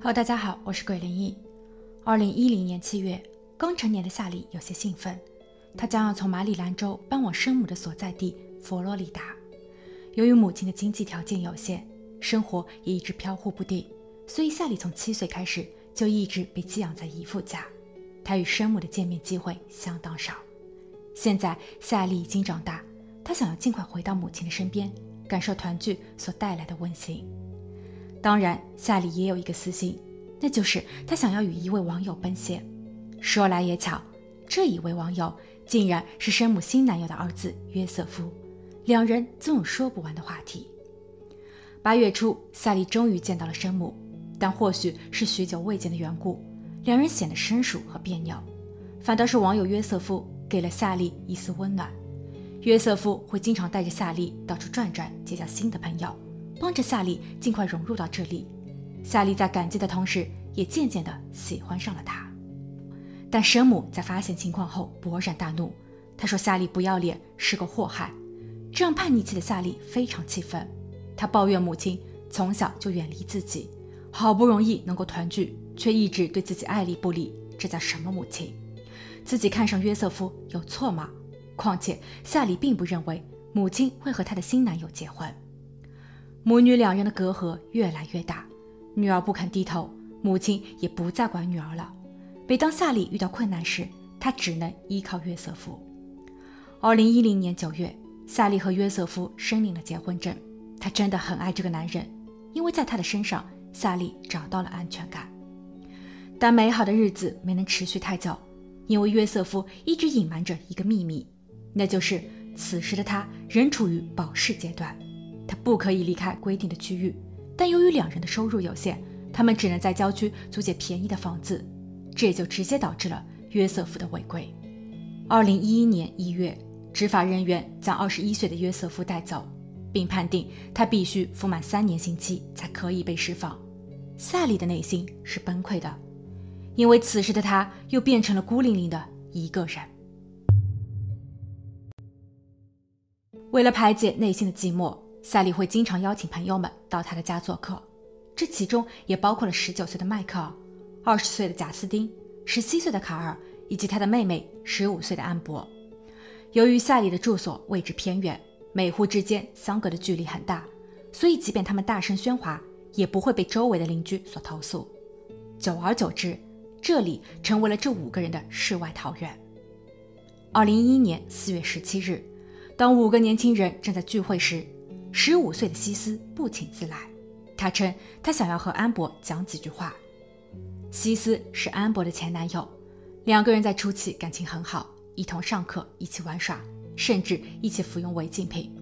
Hello，大家好，我是鬼灵异。二零一零年七月，刚成年的夏利有些兴奋，他将要从马里兰州搬往生母的所在地佛罗里达。由于母亲的经济条件有限，生活也一直飘忽不定，所以夏利从七岁开始就一直被寄养在姨父家。他与生母的见面机会相当少。现在夏利已经长大，他想要尽快回到母亲的身边，感受团聚所带来的温馨。当然，夏利也有一个私心，那就是他想要与一位网友奔现。说来也巧，这一位网友竟然是生母新男友的儿子约瑟夫，两人总有说不完的话题。八月初，夏利终于见到了生母，但或许是许久未见的缘故，两人显得生疏和别扭。反倒是网友约瑟夫给了夏利一丝温暖。约瑟夫会经常带着夏利到处转转，结交新的朋友。帮着夏利尽快融入到这里，夏利在感激的同时，也渐渐的喜欢上了他。但生母在发现情况后勃然大怒，她说夏利不要脸，是个祸害。这让叛逆期的夏利非常气愤，她抱怨母亲从小就远离自己，好不容易能够团聚，却一直对自己爱理不理，这叫什么母亲？自己看上约瑟夫有错吗？况且夏利并不认为母亲会和她的新男友结婚。母女两人的隔阂越来越大，女儿不肯低头，母亲也不再管女儿了。每当夏利遇到困难时，她只能依靠约瑟夫。二零一零年九月，夏利和约瑟夫申领了结婚证。她真的很爱这个男人，因为在他的身上，夏利找到了安全感。但美好的日子没能持续太久，因为约瑟夫一直隐瞒着一个秘密，那就是此时的他仍处于保释阶段。他不可以离开规定的区域，但由于两人的收入有限，他们只能在郊区租借便宜的房子，这也就直接导致了约瑟夫的违规。二零一一年一月，执法人员将二十一岁的约瑟夫带走，并判定他必须服满三年刑期才可以被释放。夏利的内心是崩溃的，因为此时的他又变成了孤零零的一个人。为了排解内心的寂寞。夏利会经常邀请朋友们到他的家做客，这其中也包括了十九岁的迈克尔、二十岁的贾斯汀、十七岁的卡尔以及他的妹妹十五岁的安博。由于夏利的住所位置偏远，每户之间相隔的距离很大，所以即便他们大声喧哗，也不会被周围的邻居所投诉。久而久之，这里成为了这五个人的世外桃源。二零一一年四月十七日，当五个年轻人正在聚会时，十五岁的西斯不请自来，他称他想要和安博讲几句话。西斯是安博的前男友，两个人在初期感情很好，一同上课，一起玩耍，甚至一起服用违禁品。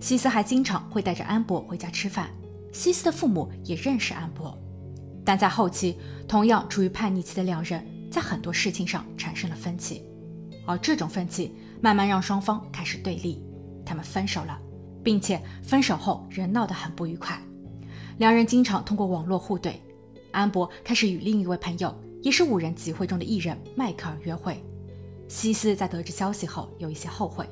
西斯还经常会带着安博回家吃饭。西斯的父母也认识安博，但在后期，同样处于叛逆期的两人在很多事情上产生了分歧，而这种分歧慢慢让双方开始对立，他们分手了。并且分手后仍闹得很不愉快，两人经常通过网络互怼。安博开始与另一位朋友，也是五人集会中的艺人迈克尔约会。西斯在得知消息后有一些后悔，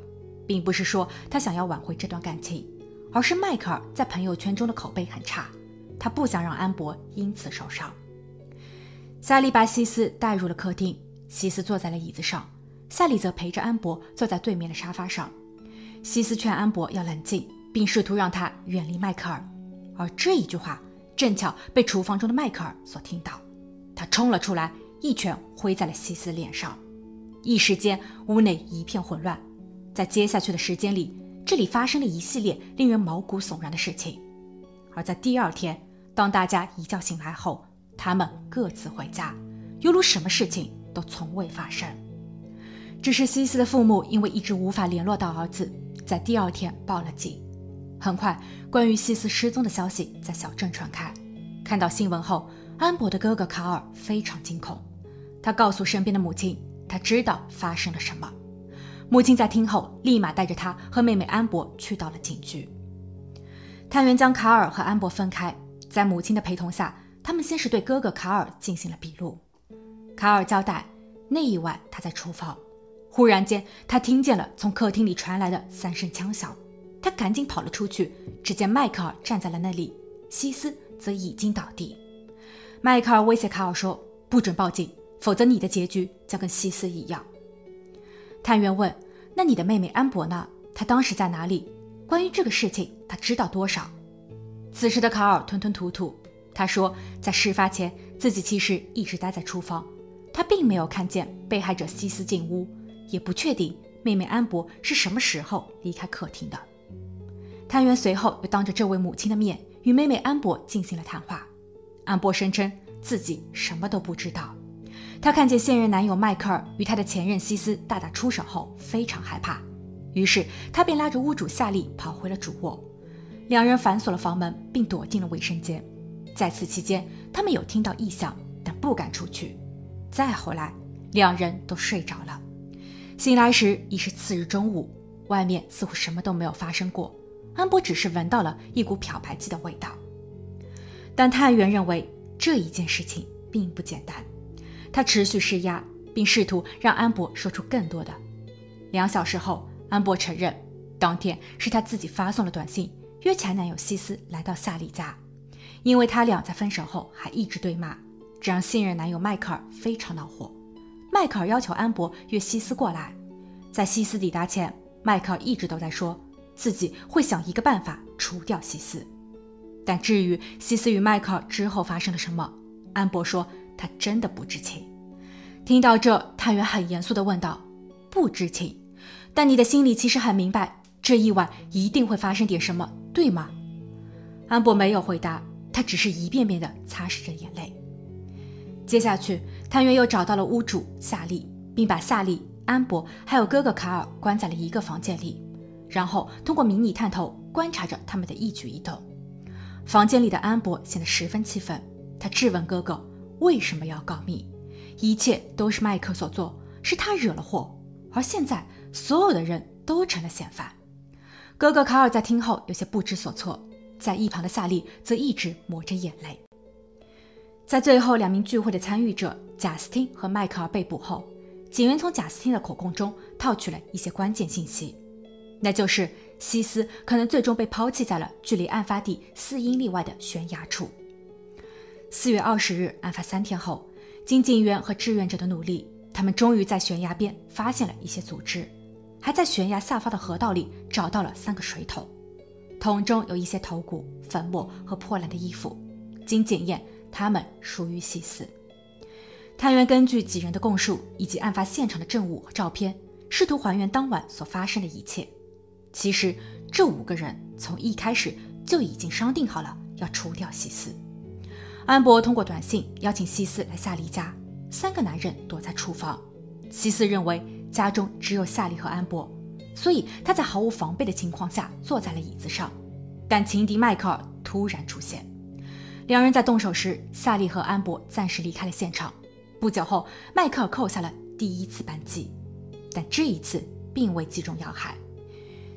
并不是说他想要挽回这段感情，而是迈克尔在朋友圈中的口碑很差，他不想让安博因此受伤。夏利把西斯带入了客厅，西斯坐在了椅子上，夏利则陪着安博坐在对面的沙发上。西斯劝安博要冷静，并试图让他远离迈克尔，而这一句话正巧被厨房中的迈克尔所听到。他冲了出来，一拳挥在了西斯脸上，一时间屋内一片混乱。在接下去的时间里，这里发生了一系列令人毛骨悚然的事情。而在第二天，当大家一觉醒来后，他们各自回家，犹如什么事情都从未发生。只是西斯的父母因为一直无法联络到儿子。在第二天报了警，很快，关于西斯失踪的消息在小镇传开。看到新闻后，安博的哥哥卡尔非常惊恐。他告诉身边的母亲，他知道发生了什么。母亲在听后，立马带着他和妹妹安博去到了警局。探员将卡尔和安博分开，在母亲的陪同下，他们先是对哥哥卡尔进行了笔录。卡尔交代，那一晚他在厨房。忽然间，他听见了从客厅里传来的三声枪响，他赶紧跑了出去。只见迈克尔站在了那里，西斯则已经倒地。迈克尔威胁卡尔说：“不准报警，否则你的结局将跟西斯一样。”探员问：“那你的妹妹安博呢？她当时在哪里？关于这个事情，她知道多少？”此时的卡尔吞吞吐吐，他说：“在事发前，自己其实一直待在厨房，他并没有看见被害者西斯进屋，也不确定妹妹安博是什么时候离开客厅的。”探员随后又当着这位母亲的面与妹妹安博进行了谈话。安博声称自己什么都不知道。他看见现任男友迈克尔与他的前任西斯大打出手后，非常害怕，于是他便拉着屋主夏利跑回了主卧。两人反锁了房门，并躲进了卫生间。在此期间，他们有听到异响，但不敢出去。再后来，两人都睡着了。醒来时已是次日中午，外面似乎什么都没有发生过。安博只是闻到了一股漂白剂的味道，但探员认为这一件事情并不简单。他持续施压，并试图让安博说出更多的。两小时后，安博承认，当天是他自己发送了短信，约前男友西斯来到夏利家，因为他俩在分手后还一直对骂，这让现任男友迈克尔非常恼火。迈克尔要求安博约西斯过来，在西斯抵达前，迈克尔一直都在说。自己会想一个办法除掉西斯，但至于西斯与迈克尔之后发生了什么，安博说他真的不知情。听到这，探员很严肃地问道：“不知情？但你的心里其实很明白，这一晚一定会发生点什么，对吗？”安博没有回答，他只是一遍遍地擦拭着眼泪。接下去，探员又找到了屋主夏利，并把夏利、安博还有哥哥卡尔关在了一个房间里。然后通过迷你探头观察着他们的一举一动。房间里的安博显得十分气愤，他质问哥哥为什么要告密，一切都是麦克所做，是他惹了祸，而现在所有的人都成了嫌犯。哥哥卡尔在听后有些不知所措，在一旁的夏利则一直抹着眼泪。在最后两名聚会的参与者贾斯汀和迈克尔被捕后，警员从贾斯汀的口供中套取了一些关键信息。那就是西斯可能最终被抛弃在了距离案发地四英里外的悬崖处。四月二十日，案发三天后，经警员和志愿者的努力，他们终于在悬崖边发现了一些组织，还在悬崖下方的河道里找到了三个水桶，桶中有一些头骨、粉末和破烂的衣服。经检验，他们属于西斯。探员根据几人的供述以及案发现场的证物和照片，试图还原当晚所发生的一切。其实，这五个人从一开始就已经商定好了要除掉西斯。安博通过短信邀请西斯来夏利家，三个男人躲在厨房。西斯认为家中只有夏利和安博，所以他在毫无防备的情况下坐在了椅子上。但情敌迈克尔突然出现，两人在动手时，夏利和安博暂时离开了现场。不久后，迈克尔扣下了第一次扳机，但这一次并未击中要害。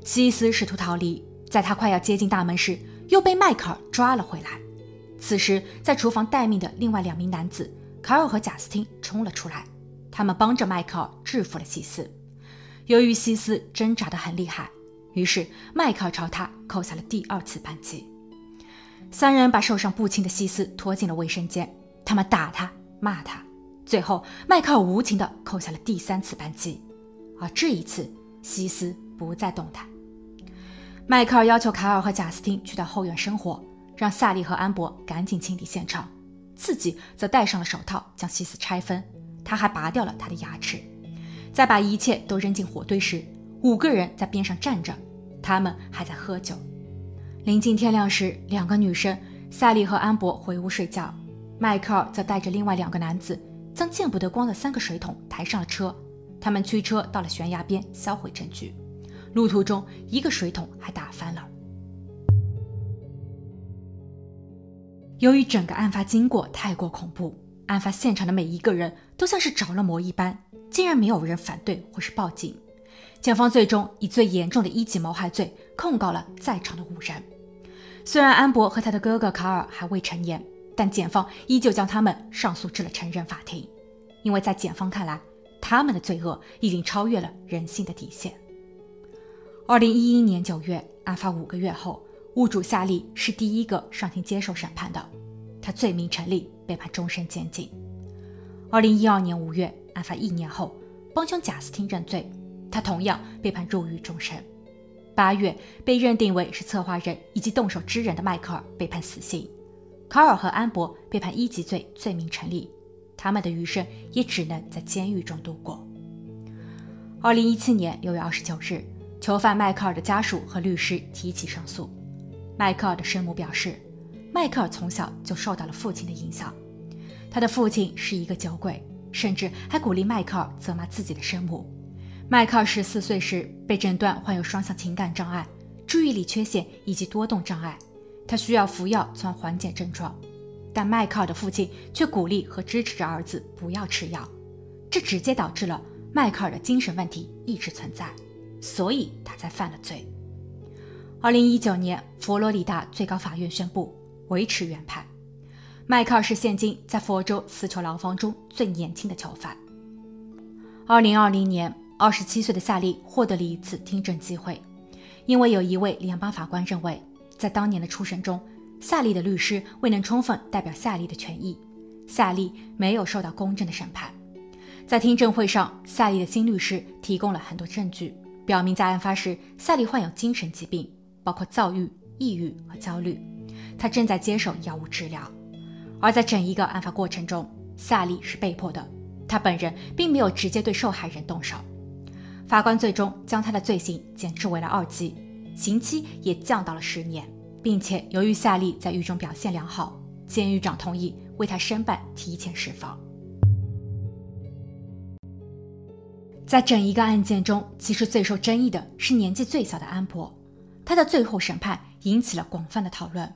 西斯试图逃离，在他快要接近大门时，又被迈克尔抓了回来。此时，在厨房待命的另外两名男子卡尔和贾斯汀冲了出来，他们帮着迈克尔制服了西斯。由于西斯挣扎得很厉害，于是迈克尔朝他扣下了第二次扳机。三人把受伤不轻的西斯拖进了卫生间，他们打他、骂他，最后迈克尔无情地扣下了第三次扳机。而这一次，西斯不再动弹。迈克尔要求卡尔和贾斯汀去到后院生火，让萨利和安博赶紧清理现场，自己则戴上了手套将西斯拆分。他还拔掉了他的牙齿。在把一切都扔进火堆时，五个人在边上站着，他们还在喝酒。临近天亮时，两个女生夏利和安博回屋睡觉，迈克尔则带着另外两个男子将见不得光的三个水桶抬上了车，他们驱车到了悬崖边销毁证据。路途中，一个水桶还打翻了。由于整个案发经过太过恐怖，案发现场的每一个人都像是着了魔一般，竟然没有人反对或是报警。检方最终以最严重的一级谋害罪控告了在场的五人。虽然安博和他的哥哥卡尔还未成年，但检方依旧将他们上诉至了成人法庭，因为在检方看来，他们的罪恶已经超越了人性的底线。二零一一年九月，案发五个月后，屋主夏利是第一个上庭接受审判的。他罪名成立，被判终身监禁。二零一二年五月，案发一年后，帮凶贾斯汀认罪，他同样被判入狱终身。八月，被认定为是策划人以及动手之人的迈克尔被判死刑，卡尔和安博被判一级罪，罪名成立，他们的余生也只能在监狱中度过。二零一七年六月二十九日，囚犯迈克尔的家属和律师提起上诉。迈克尔的生母表示，迈克尔从小就受到了父亲的影响，他的父亲是一个酒鬼，甚至还鼓励迈克尔责骂自己的生母。迈克尔十四岁时被诊断患有双向情感障碍、注意力缺陷以及多动障碍，他需要服药从而缓解症状，但迈克尔的父亲却鼓励和支持着儿子不要吃药，这直接导致了迈克尔的精神问题一直存在，所以他才犯了罪。二零一九年，佛罗里达最高法院宣布维持原判，迈克尔是现今在佛州死囚牢房中最年轻的囚犯。二零二零年。二十七岁的夏利获得了一次听证机会，因为有一位联邦法官认为，在当年的初审中，夏利的律师未能充分代表夏利的权益，夏利没有受到公正的审判。在听证会上，夏利的新律师提供了很多证据，表明在案发时，夏利患有精神疾病，包括躁郁、抑郁和焦虑，他正在接受药物治疗。而在整一个案发过程中，夏利是被迫的，他本人并没有直接对受害人动手。法官最终将他的罪行减至为了二级，刑期也降到了十年，并且由于夏利在狱中表现良好，监狱长同意为他申办提前释放。在整一个案件中，其实最受争议的是年纪最小的安博，他的最后审判引起了广泛的讨论。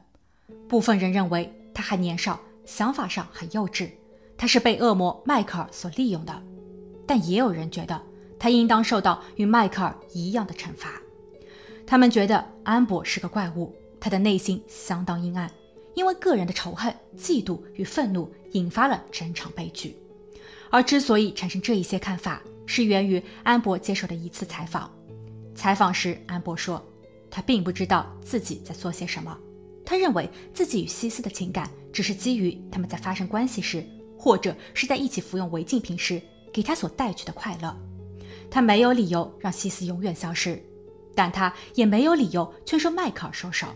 部分人认为他还年少，想法上很幼稚，他是被恶魔迈克尔所利用的，但也有人觉得。他应当受到与迈克尔一样的惩罚。他们觉得安博是个怪物，他的内心相当阴暗，因为个人的仇恨、嫉妒与愤怒引发了整场悲剧。而之所以产生这一些看法，是源于安博接受的一次采访。采访时，安博说，他并不知道自己在做些什么，他认为自己与西斯的情感只是基于他们在发生关系时，或者是在一起服用违禁品时给他所带去的快乐。他没有理由让西斯永远消失，但他也没有理由劝说迈克尔收手。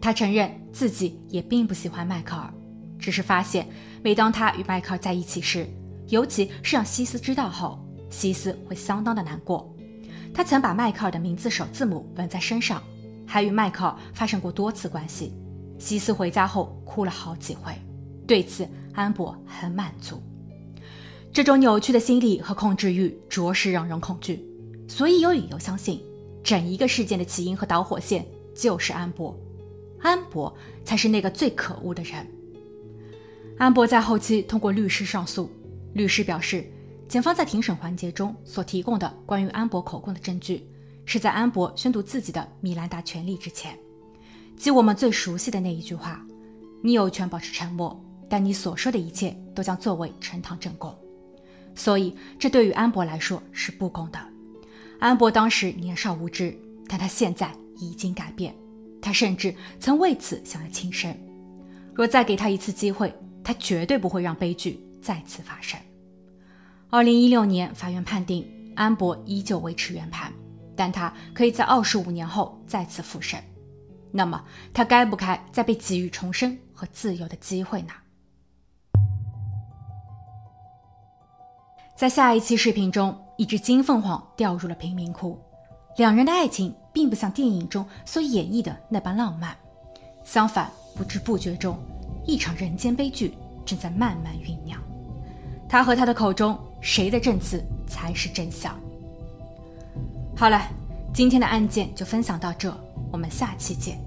他承认自己也并不喜欢迈克尔，只是发现每当他与迈克尔在一起时，尤其是让西斯知道后，西斯会相当的难过。他曾把迈克尔的名字首字母纹在身上，还与迈克尔发生过多次关系。西斯回家后哭了好几回，对此安博很满足。这种扭曲的心理和控制欲着实让人恐惧，所以有理由相信，整一个事件的起因和导火线就是安博，安博才是那个最可恶的人。安博在后期通过律师上诉，律师表示，检方在庭审环节中所提供的关于安博口供的证据，是在安博宣读自己的《米兰达权利》之前，即我们最熟悉的那一句话：“你有权保持沉默，但你所说的一切都将作为呈堂证供。”所以，这对于安博来说是不公的。安博当时年少无知，但他现在已经改变。他甚至曾为此想要轻生。若再给他一次机会，他绝对不会让悲剧再次发生。二零一六年，法院判定安博依旧维持原判，但他可以在二十五年后再次复审。那么，他该不该再被给予重生和自由的机会呢？在下一期视频中，一只金凤凰掉入了贫民窟，两人的爱情并不像电影中所演绎的那般浪漫，相反，不知不觉中，一场人间悲剧正在慢慢酝酿。他和他的口中，谁的证词才是真相？好了，今天的案件就分享到这，我们下期见。